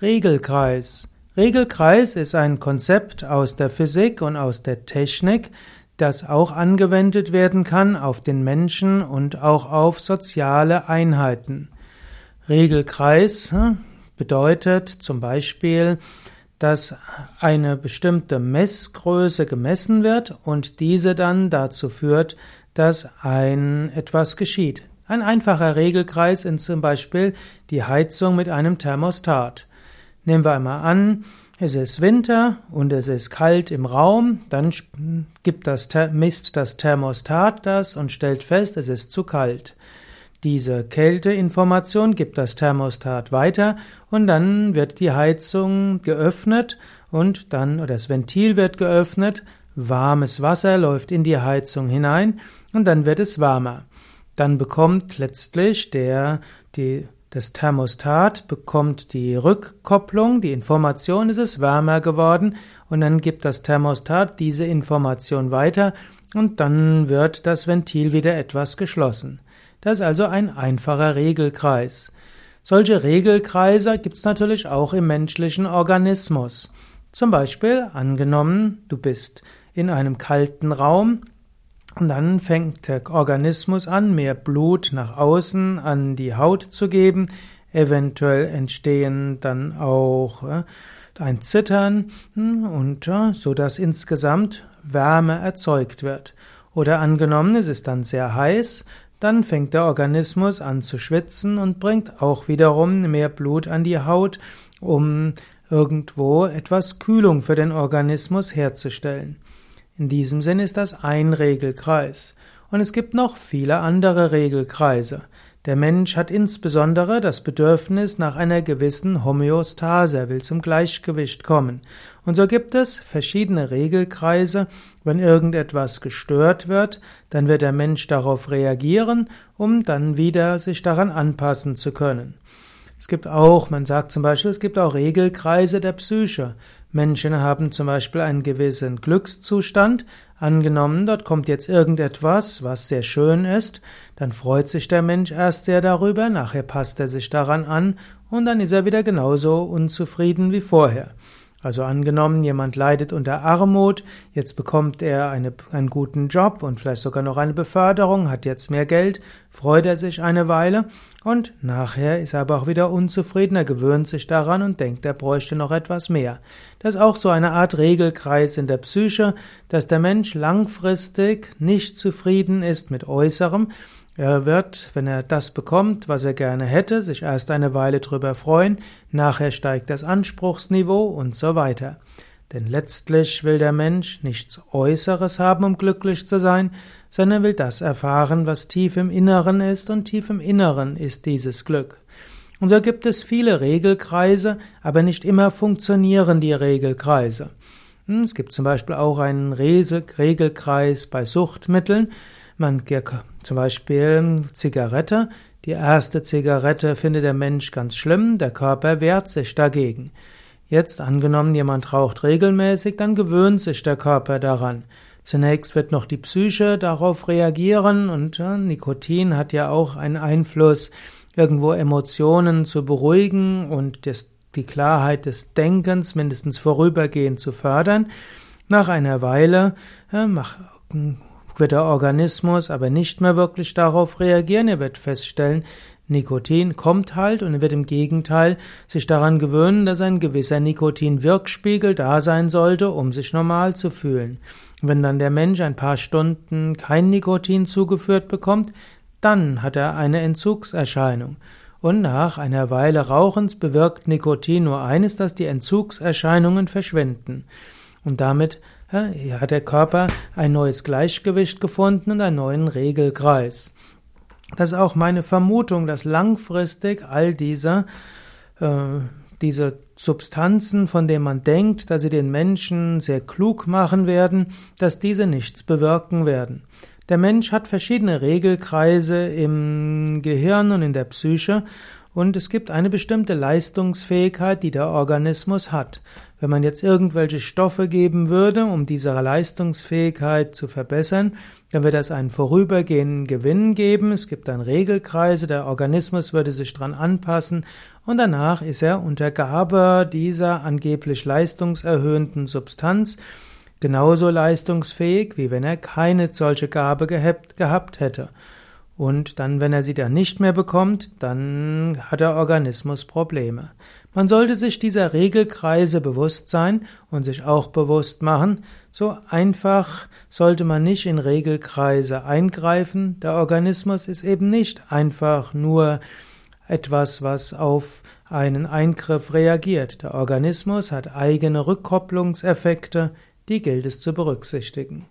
Regelkreis. Regelkreis ist ein Konzept aus der Physik und aus der Technik, das auch angewendet werden kann auf den Menschen und auch auf soziale Einheiten. Regelkreis hm, bedeutet zum Beispiel, dass eine bestimmte Messgröße gemessen wird und diese dann dazu führt, dass ein etwas geschieht. Ein einfacher Regelkreis ist zum Beispiel die Heizung mit einem Thermostat. Nehmen wir einmal an, es ist Winter und es ist kalt im Raum, dann gibt das, misst das Thermostat das und stellt fest, es ist zu kalt. Diese Kälteinformation gibt das Thermostat weiter und dann wird die Heizung geöffnet und dann, oder das Ventil wird geöffnet, warmes Wasser läuft in die Heizung hinein und dann wird es wärmer. Dann bekommt letztlich der, die, das Thermostat bekommt die Rückkopplung, die Information, es ist wärmer geworden und dann gibt das Thermostat diese Information weiter und dann wird das Ventil wieder etwas geschlossen. Das ist also ein einfacher Regelkreis. Solche Regelkreise gibt es natürlich auch im menschlichen Organismus. Zum Beispiel angenommen, du bist in einem kalten Raum und dann fängt der Organismus an, mehr Blut nach außen an die Haut zu geben. Eventuell entstehen dann auch äh, ein Zittern hm, und äh, so dass insgesamt Wärme erzeugt wird. Oder angenommen, es ist dann sehr heiß, dann fängt der Organismus an zu schwitzen und bringt auch wiederum mehr Blut an die Haut, um irgendwo etwas Kühlung für den Organismus herzustellen. In diesem Sinn ist das ein Regelkreis. Und es gibt noch viele andere Regelkreise. Der Mensch hat insbesondere das Bedürfnis nach einer gewissen Homöostase, er will zum Gleichgewicht kommen. Und so gibt es verschiedene Regelkreise. Wenn irgendetwas gestört wird, dann wird der Mensch darauf reagieren, um dann wieder sich daran anpassen zu können. Es gibt auch, man sagt zum Beispiel, es gibt auch Regelkreise der Psyche. Menschen haben zum Beispiel einen gewissen Glückszustand. Angenommen, dort kommt jetzt irgendetwas, was sehr schön ist, dann freut sich der Mensch erst sehr darüber, nachher passt er sich daran an und dann ist er wieder genauso unzufrieden wie vorher. Also angenommen, jemand leidet unter Armut, jetzt bekommt er eine, einen guten Job und vielleicht sogar noch eine Beförderung, hat jetzt mehr Geld, freut er sich eine Weile und nachher ist er aber auch wieder unzufrieden, er gewöhnt sich daran und denkt, er bräuchte noch etwas mehr. Das ist auch so eine Art Regelkreis in der Psyche, dass der Mensch langfristig nicht zufrieden ist mit Äußerem, er wird, wenn er das bekommt, was er gerne hätte, sich erst eine Weile drüber freuen, nachher steigt das Anspruchsniveau und so weiter. Denn letztlich will der Mensch nichts Äußeres haben, um glücklich zu sein, sondern will das erfahren, was tief im Inneren ist, und tief im Inneren ist dieses Glück. Und so gibt es viele Regelkreise, aber nicht immer funktionieren die Regelkreise. Es gibt zum Beispiel auch einen Regelkreis bei Suchtmitteln. Man zum Beispiel Zigarette. Die erste Zigarette findet der Mensch ganz schlimm, der Körper wehrt sich dagegen. Jetzt angenommen, jemand raucht regelmäßig, dann gewöhnt sich der Körper daran. Zunächst wird noch die Psyche darauf reagieren und ja, Nikotin hat ja auch einen Einfluss, irgendwo Emotionen zu beruhigen und das, die Klarheit des Denkens mindestens vorübergehend zu fördern. Nach einer Weile mach, wird der Organismus aber nicht mehr wirklich darauf reagieren. Er wird feststellen, Nikotin kommt halt und er wird im Gegenteil sich daran gewöhnen, dass ein gewisser Nikotin-Wirkspiegel da sein sollte, um sich normal zu fühlen. Wenn dann der Mensch ein paar Stunden kein Nikotin zugeführt bekommt, dann hat er eine Entzugserscheinung. Und nach einer Weile Rauchens bewirkt Nikotin nur eines, dass die Entzugserscheinungen verschwinden. Und damit ja, hat der Körper ein neues Gleichgewicht gefunden und einen neuen Regelkreis. Das ist auch meine Vermutung, dass langfristig all diese, äh, diese Substanzen, von denen man denkt, dass sie den Menschen sehr klug machen werden, dass diese nichts bewirken werden. Der Mensch hat verschiedene Regelkreise im Gehirn und in der Psyche Und es gibt eine bestimmte Leistungsfähigkeit, die der Organismus hat. Wenn man jetzt irgendwelche Stoffe geben würde, um diese Leistungsfähigkeit zu verbessern, dann wird das einen vorübergehenden Gewinn geben. Es gibt dann Regelkreise, der Organismus würde sich dran anpassen und danach ist er unter Gabe dieser angeblich leistungserhöhenden Substanz genauso leistungsfähig, wie wenn er keine solche Gabe gehabt hätte. Und dann, wenn er sie dann nicht mehr bekommt, dann hat der Organismus Probleme. Man sollte sich dieser Regelkreise bewusst sein und sich auch bewusst machen, so einfach sollte man nicht in Regelkreise eingreifen. Der Organismus ist eben nicht einfach nur etwas, was auf einen Eingriff reagiert. Der Organismus hat eigene Rückkopplungseffekte, die gilt es zu berücksichtigen.